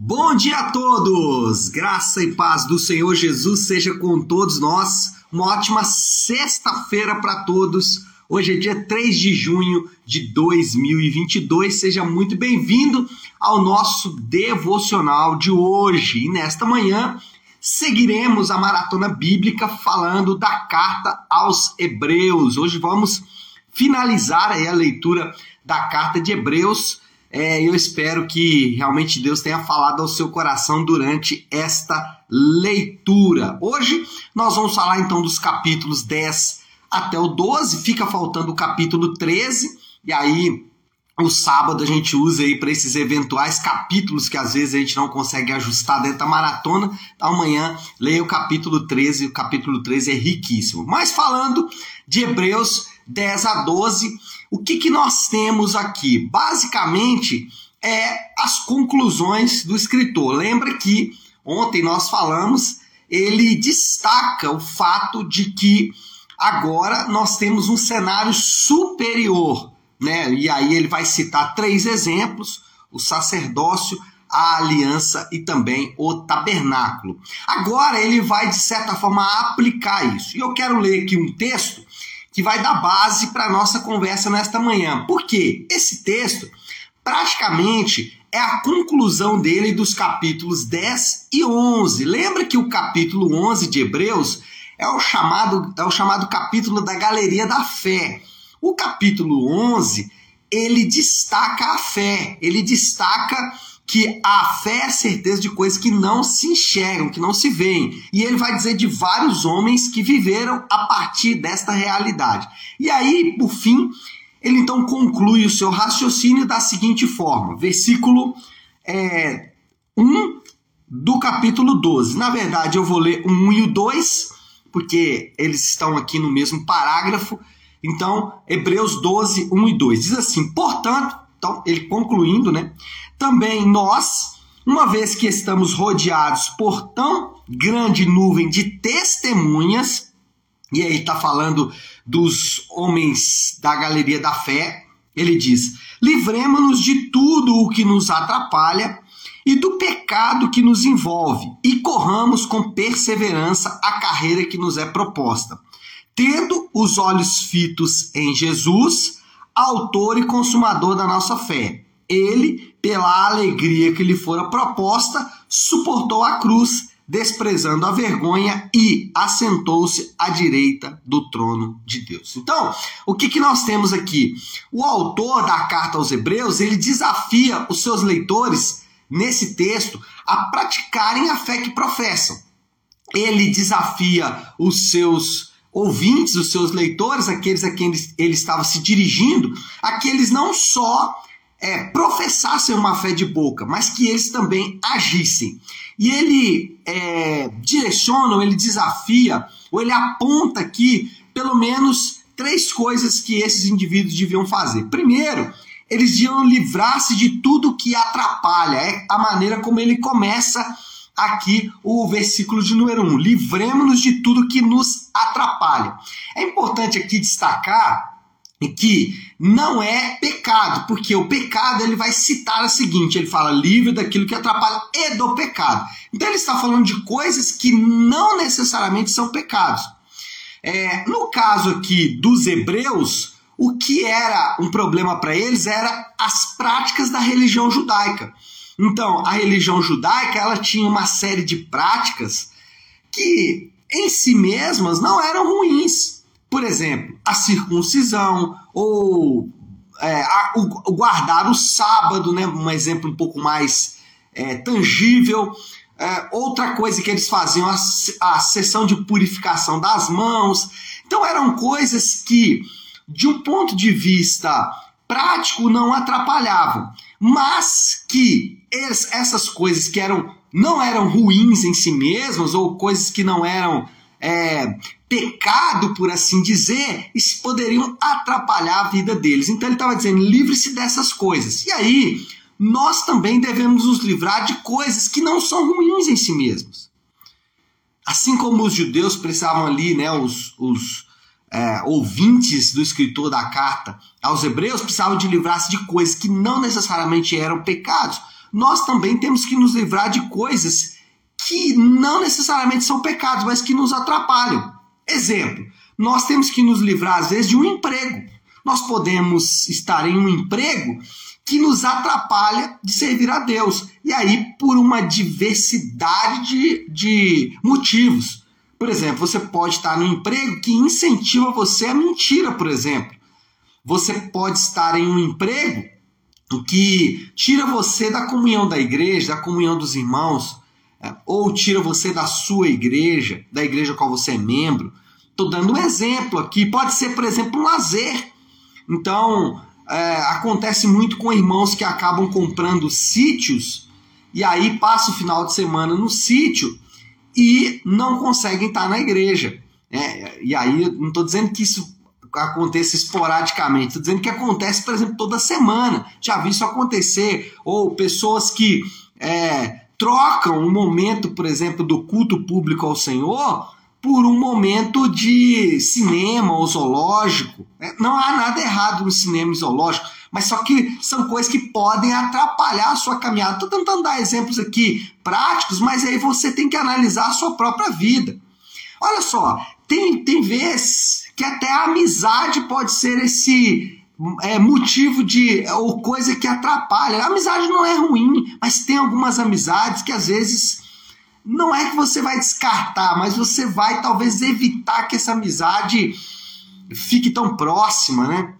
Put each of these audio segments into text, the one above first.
Bom dia a todos! Graça e paz do Senhor Jesus seja com todos nós. Uma ótima sexta-feira para todos. Hoje é dia 3 de junho de 2022. Seja muito bem-vindo ao nosso devocional de hoje. E nesta manhã seguiremos a maratona bíblica falando da carta aos Hebreus. Hoje vamos finalizar a leitura da carta de Hebreus é, eu espero que realmente Deus tenha falado ao seu coração durante esta leitura. Hoje nós vamos falar então dos capítulos 10 até o 12, fica faltando o capítulo 13, e aí o sábado a gente usa aí para esses eventuais capítulos que às vezes a gente não consegue ajustar dentro da maratona. Amanhã leia o capítulo 13, o capítulo 13 é riquíssimo. Mas falando de Hebreus 10 a 12, o que, que nós temos aqui? Basicamente, é as conclusões do escritor. Lembra que ontem nós falamos, ele destaca o fato de que agora nós temos um cenário superior, né? E aí ele vai citar três exemplos: o sacerdócio, a aliança e também o tabernáculo. Agora ele vai, de certa forma, aplicar isso. E eu quero ler aqui um texto que vai dar base para a nossa conversa nesta manhã. Porque esse texto praticamente é a conclusão dele dos capítulos 10 e 11. Lembra que o capítulo 11 de Hebreus é o chamado, é o chamado capítulo da galeria da fé. O capítulo 11, ele destaca a fé, ele destaca que a fé é a certeza de coisas que não se enxergam, que não se veem. E ele vai dizer de vários homens que viveram a partir desta realidade. E aí, por fim, ele então conclui o seu raciocínio da seguinte forma: versículo é, 1 do capítulo 12. Na verdade, eu vou ler o 1 e o 2, porque eles estão aqui no mesmo parágrafo. Então, Hebreus 12, 1 e 2 diz assim: portanto, então, ele concluindo, né? Também nós, uma vez que estamos rodeados por tão grande nuvem de testemunhas, e aí está falando dos homens da galeria da fé, ele diz: livremos-nos de tudo o que nos atrapalha e do pecado que nos envolve, e corramos com perseverança a carreira que nos é proposta, tendo os olhos fitos em Jesus, autor e consumador da nossa fé. Ele, pela alegria que lhe fora proposta, suportou a cruz, desprezando a vergonha e assentou-se à direita do trono de Deus. Então, o que, que nós temos aqui? O autor da carta aos Hebreus ele desafia os seus leitores nesse texto a praticarem a fé que professam. Ele desafia os seus ouvintes, os seus leitores, aqueles a quem ele, ele estava se dirigindo, a que eles não só é, professassem uma fé de boca, mas que eles também agissem. E ele é, direciona, ou ele desafia, ou ele aponta aqui pelo menos três coisas que esses indivíduos deviam fazer. Primeiro, eles deviam livrar-se de tudo que atrapalha. É a maneira como ele começa aqui o versículo de número 1. Livremos-nos de tudo que nos atrapalha. É importante aqui destacar que não é pecado, porque o pecado ele vai citar o seguinte, ele fala livre daquilo que atrapalha e do pecado. Então ele está falando de coisas que não necessariamente são pecados. É, no caso aqui dos hebreus, o que era um problema para eles era as práticas da religião judaica. Então, a religião judaica ela tinha uma série de práticas que em si mesmas não eram ruins por exemplo, a circuncisão ou é, a, o, guardar o sábado, né? um exemplo um pouco mais é, tangível. É, outra coisa que eles faziam, a, a sessão de purificação das mãos. Então eram coisas que, de um ponto de vista prático, não atrapalhavam, mas que eles, essas coisas que eram não eram ruins em si mesmas ou coisas que não eram é, pecado, por assim dizer, e poderiam atrapalhar a vida deles. Então ele estava dizendo: livre-se dessas coisas. E aí, nós também devemos nos livrar de coisas que não são ruins em si mesmos. Assim como os judeus precisavam ali, né, os, os é, ouvintes do escritor da carta aos hebreus precisavam de livrar-se de coisas que não necessariamente eram pecados. nós também temos que nos livrar de coisas que não necessariamente são pecados, mas que nos atrapalham. Exemplo, nós temos que nos livrar, às vezes, de um emprego. Nós podemos estar em um emprego que nos atrapalha de servir a Deus. E aí, por uma diversidade de, de motivos. Por exemplo, você pode estar no emprego que incentiva você a mentira, por exemplo. Você pode estar em um emprego que tira você da comunhão da igreja, da comunhão dos irmãos, ou tira você da sua igreja, da igreja a qual você é membro. Estou dando um exemplo aqui. Pode ser, por exemplo, um lazer. Então, é, acontece muito com irmãos que acabam comprando sítios e aí passa o final de semana no sítio e não conseguem estar na igreja. É, e aí, não estou dizendo que isso aconteça esporadicamente, estou dizendo que acontece, por exemplo, toda semana. Já vi isso acontecer. Ou pessoas que é, trocam um momento, por exemplo, do culto público ao Senhor por um momento de cinema ou zoológico. É, não há nada errado no cinema e zoológico, mas só que são coisas que podem atrapalhar a sua caminhada. Estou tentando dar exemplos aqui práticos, mas aí você tem que analisar a sua própria vida. Olha só, tem, tem vezes que até a amizade pode ser esse é, motivo de ou coisa que atrapalha. A amizade não é ruim, mas tem algumas amizades que às vezes não é que você vai descartar, mas você vai talvez evitar que essa amizade fique tão próxima, né?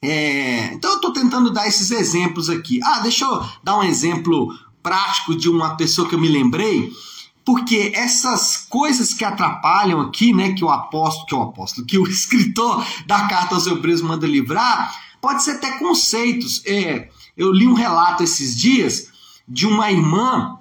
É, então eu estou tentando dar esses exemplos aqui. Ah, deixa eu dar um exemplo prático de uma pessoa que eu me lembrei porque essas coisas que atrapalham aqui, né, que o apóstolo, que o apóstolo, que o escritor da carta aos Hebreus manda livrar, pode ser até conceitos. É, eu li um relato esses dias de uma irmã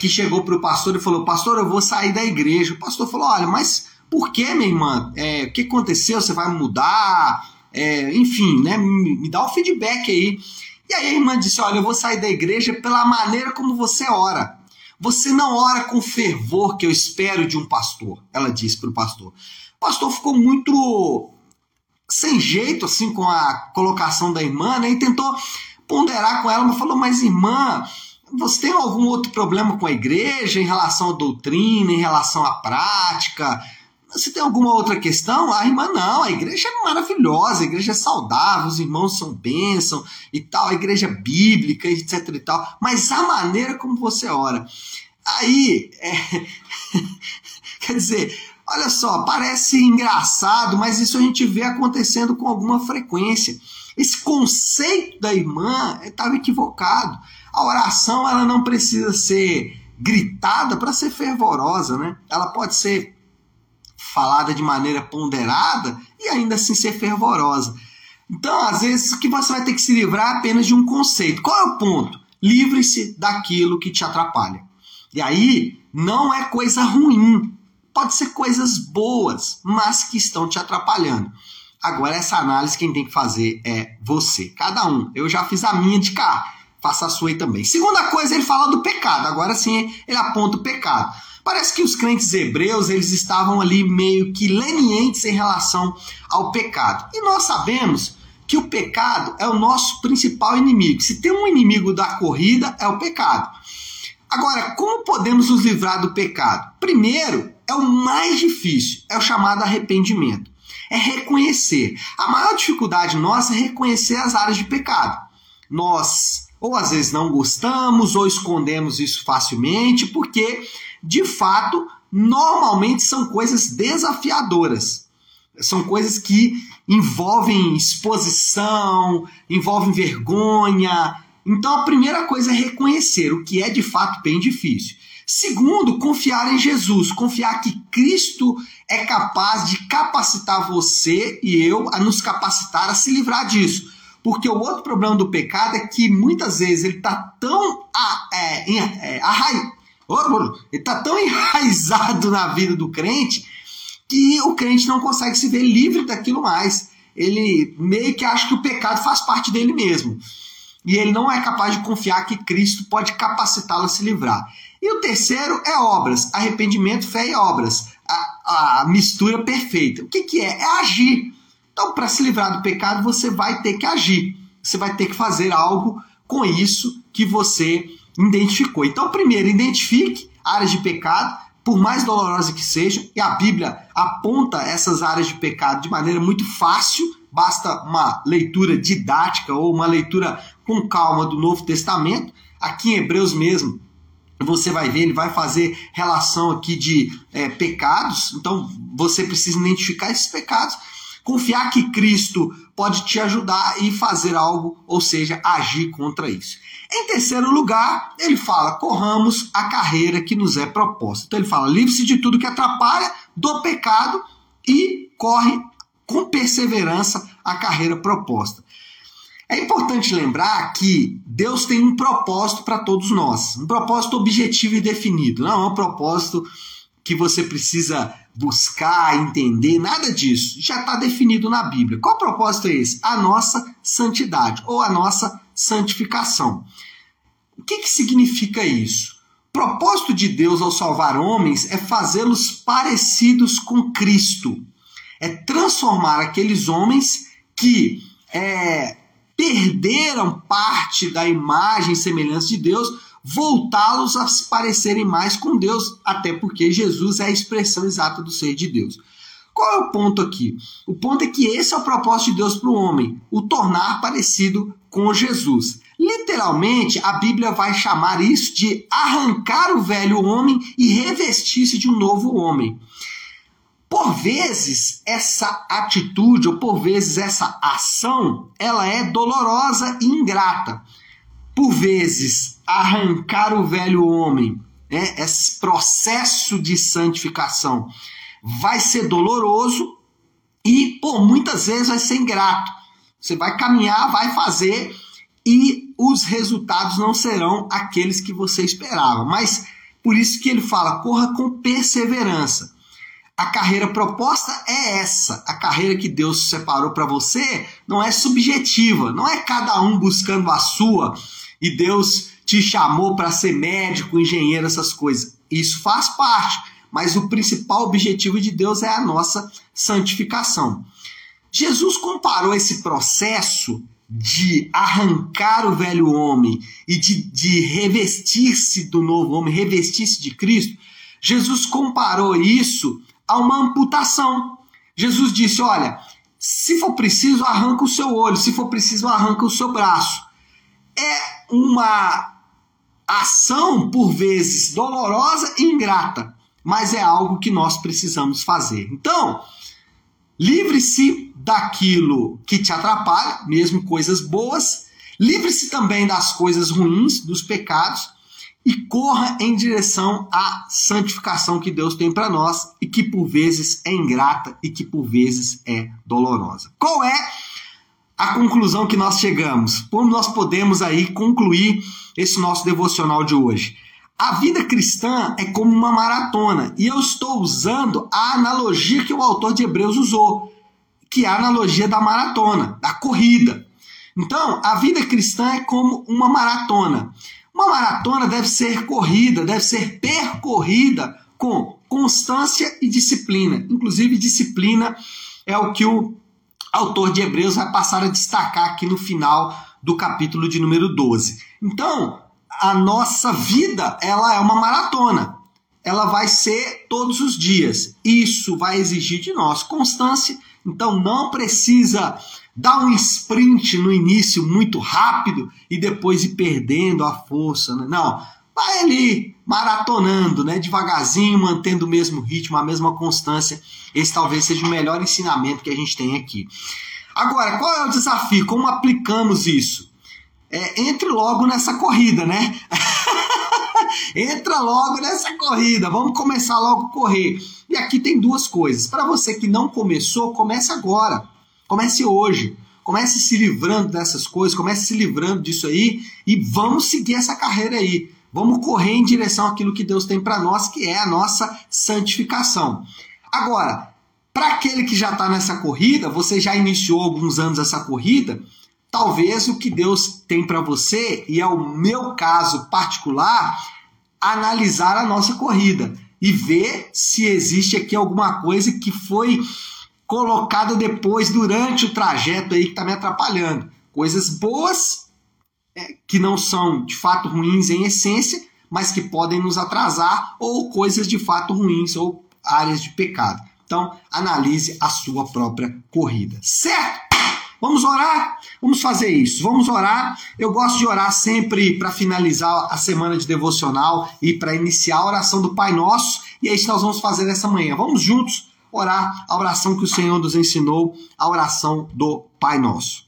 que chegou para o pastor e falou: Pastor, eu vou sair da igreja. O pastor falou: Olha, mas por que, minha irmã? É, o que aconteceu? Você vai mudar? É, enfim, né, me, me dá o um feedback aí. E aí a irmã disse: Olha, eu vou sair da igreja pela maneira como você ora. Você não ora com fervor que eu espero de um pastor, ela disse para o pastor. O pastor ficou muito sem jeito assim com a colocação da irmã, né? E tentou ponderar com ela, mas falou: "Mas irmã, você tem algum outro problema com a igreja em relação à doutrina, em relação à prática? Você tem alguma outra questão? A irmã, não, a igreja é maravilhosa, a igreja é saudável, os irmãos são bênção e tal, a igreja é bíblica, etc e tal, mas a maneira como você ora. Aí, é... quer dizer, olha só, parece engraçado, mas isso a gente vê acontecendo com alguma frequência. Esse conceito da irmã estava equivocado. A oração ela não precisa ser gritada para ser fervorosa, né? Ela pode ser falada de maneira ponderada e ainda assim ser fervorosa. Então, às vezes, que você vai ter que se livrar apenas de um conceito. Qual é o ponto? Livre-se daquilo que te atrapalha. E aí, não é coisa ruim. Pode ser coisas boas, mas que estão te atrapalhando. Agora, essa análise quem tem que fazer é você. Cada um. Eu já fiz a minha de cá. Faça a sua aí também. Segunda coisa, ele fala do pecado. Agora sim, ele aponta o pecado. Parece que os crentes hebreus eles estavam ali meio que lenientes em relação ao pecado. E nós sabemos que o pecado é o nosso principal inimigo. Se tem um inimigo da corrida, é o pecado. Agora, como podemos nos livrar do pecado? Primeiro, é o mais difícil, é o chamado arrependimento. É reconhecer. A maior dificuldade nossa é reconhecer as áreas de pecado. Nós, ou às vezes não gostamos, ou escondemos isso facilmente, porque de fato, normalmente são coisas desafiadoras. São coisas que envolvem exposição, envolvem vergonha. Então a primeira coisa é reconhecer o que é de fato bem difícil. Segundo, confiar em Jesus, confiar que Cristo é capaz de capacitar você e eu a nos capacitar a se livrar disso. Porque o outro problema do pecado é que muitas vezes ele está tão é, é, ele está tão enraizado na vida do crente que o crente não consegue se ver livre daquilo mais. Ele meio que acha que o pecado faz parte dele mesmo. E ele não é capaz de confiar que Cristo pode capacitá-lo a se livrar. E o terceiro é obras, arrependimento, fé e obras. A, a mistura perfeita. O que, que é? É agir. Então, para se livrar do pecado, você vai ter que agir. Você vai ter que fazer algo com isso que você identificou. Então, primeiro, identifique áreas de pecado, por mais dolorosas que sejam, e a Bíblia aponta essas áreas de pecado de maneira muito fácil, basta uma leitura didática ou uma leitura com calma do Novo Testamento. Aqui em Hebreus mesmo, você vai ver, ele vai fazer relação aqui de é, pecados, então você precisa identificar esses pecados, confiar que Cristo pode te ajudar e fazer algo, ou seja, agir contra isso. Em terceiro lugar, ele fala: corramos a carreira que nos é proposta. Então ele fala: livre-se de tudo que atrapalha do pecado e corre com perseverança a carreira proposta. É importante lembrar que Deus tem um propósito para todos nós, um propósito objetivo e definido, não é um propósito que você precisa buscar, entender, nada disso. Já está definido na Bíblia. Qual propósito é esse? A nossa santidade ou a nossa santificação. O que, que significa isso? Propósito de Deus ao salvar homens é fazê-los parecidos com Cristo. É transformar aqueles homens que é, perderam parte da imagem e semelhança de Deus, voltá-los a se parecerem mais com Deus, até porque Jesus é a expressão exata do ser de Deus. Qual é o ponto aqui? O ponto é que esse é o propósito de Deus para o homem, o tornar parecido com Jesus. Literalmente, a Bíblia vai chamar isso de arrancar o velho homem e revestir-se de um novo homem. Por vezes, essa atitude, ou por vezes essa ação, ela é dolorosa e ingrata. Por vezes, arrancar o velho homem, né, esse processo de santificação, vai ser doloroso e, por muitas vezes, vai ser ingrato. Você vai caminhar, vai fazer e os resultados não serão aqueles que você esperava. Mas por isso que ele fala: corra com perseverança. A carreira proposta é essa. A carreira que Deus separou para você não é subjetiva, não é cada um buscando a sua e Deus te chamou para ser médico, engenheiro, essas coisas. Isso faz parte, mas o principal objetivo de Deus é a nossa santificação. Jesus comparou esse processo de arrancar o velho homem e de, de revestir-se do novo homem, revestir-se de Cristo. Jesus comparou isso a uma amputação. Jesus disse: Olha, se for preciso, arranca o seu olho, se for preciso, arranca o seu braço. É uma ação, por vezes, dolorosa e ingrata, mas é algo que nós precisamos fazer. Então, livre-se daquilo que te atrapalha, mesmo coisas boas, livre-se também das coisas ruins, dos pecados e corra em direção à santificação que Deus tem para nós e que por vezes é ingrata e que por vezes é dolorosa. Qual é a conclusão que nós chegamos? Como nós podemos aí concluir esse nosso devocional de hoje? A vida cristã é como uma maratona e eu estou usando a analogia que o autor de Hebreus usou, que é a analogia da maratona, da corrida. Então, a vida cristã é como uma maratona. Uma maratona deve ser corrida, deve ser percorrida com constância e disciplina. Inclusive, disciplina é o que o autor de Hebreus vai passar a destacar aqui no final do capítulo de número 12. Então, a nossa vida, ela é uma maratona. Ela vai ser todos os dias. Isso vai exigir de nós constância. Então, não precisa dá um sprint no início muito rápido e depois ir perdendo a força. Né? Não, vai ali maratonando, né? devagarzinho, mantendo o mesmo ritmo, a mesma constância. Esse talvez seja o melhor ensinamento que a gente tem aqui. Agora, qual é o desafio? Como aplicamos isso? É, entre logo nessa corrida, né? Entra logo nessa corrida, vamos começar logo a correr. E aqui tem duas coisas. Para você que não começou, comece agora. Comece hoje. Comece se livrando dessas coisas, comece se livrando disso aí e vamos seguir essa carreira aí. Vamos correr em direção àquilo que Deus tem para nós, que é a nossa santificação. Agora, para aquele que já está nessa corrida, você já iniciou alguns anos essa corrida, talvez o que Deus tem para você, e é o meu caso particular, analisar a nossa corrida e ver se existe aqui alguma coisa que foi colocada depois, durante o trajeto aí que está me atrapalhando. Coisas boas que não são de fato ruins em essência, mas que podem nos atrasar, ou coisas de fato ruins, ou áreas de pecado. Então, analise a sua própria corrida. Certo? Vamos orar? Vamos fazer isso. Vamos orar. Eu gosto de orar sempre para finalizar a semana de devocional e para iniciar a oração do Pai Nosso. E é isso que nós vamos fazer nessa manhã. Vamos juntos orar a oração que o Senhor nos ensinou, a oração do Pai Nosso.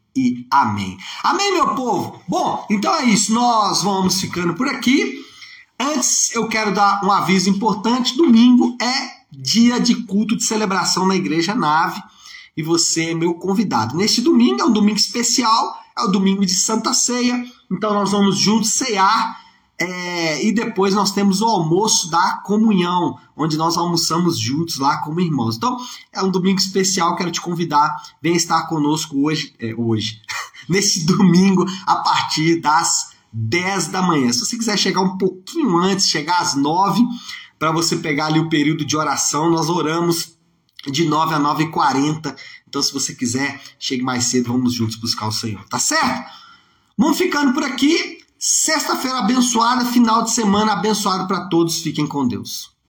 e amém. Amém, meu povo? Bom, então é isso. Nós vamos ficando por aqui. Antes, eu quero dar um aviso importante: domingo é dia de culto de celebração na Igreja Nave e você é meu convidado. Neste domingo é um domingo especial, é o domingo de Santa Ceia, então nós vamos juntos cear é, e depois nós temos o almoço da comunhão, onde nós almoçamos juntos lá como irmãos. Então é um domingo especial, quero te convidar, vem estar conosco hoje, é, hoje, nesse domingo a partir das 10 da manhã. Se você quiser chegar um pouquinho antes, chegar às 9, para você pegar ali o período de oração, nós oramos de 9 a 9 e 40. Então, se você quiser, chegue mais cedo, vamos juntos buscar o Senhor, tá certo? Vamos ficando por aqui. Sexta-feira abençoada, final de semana abençoado para todos. Fiquem com Deus.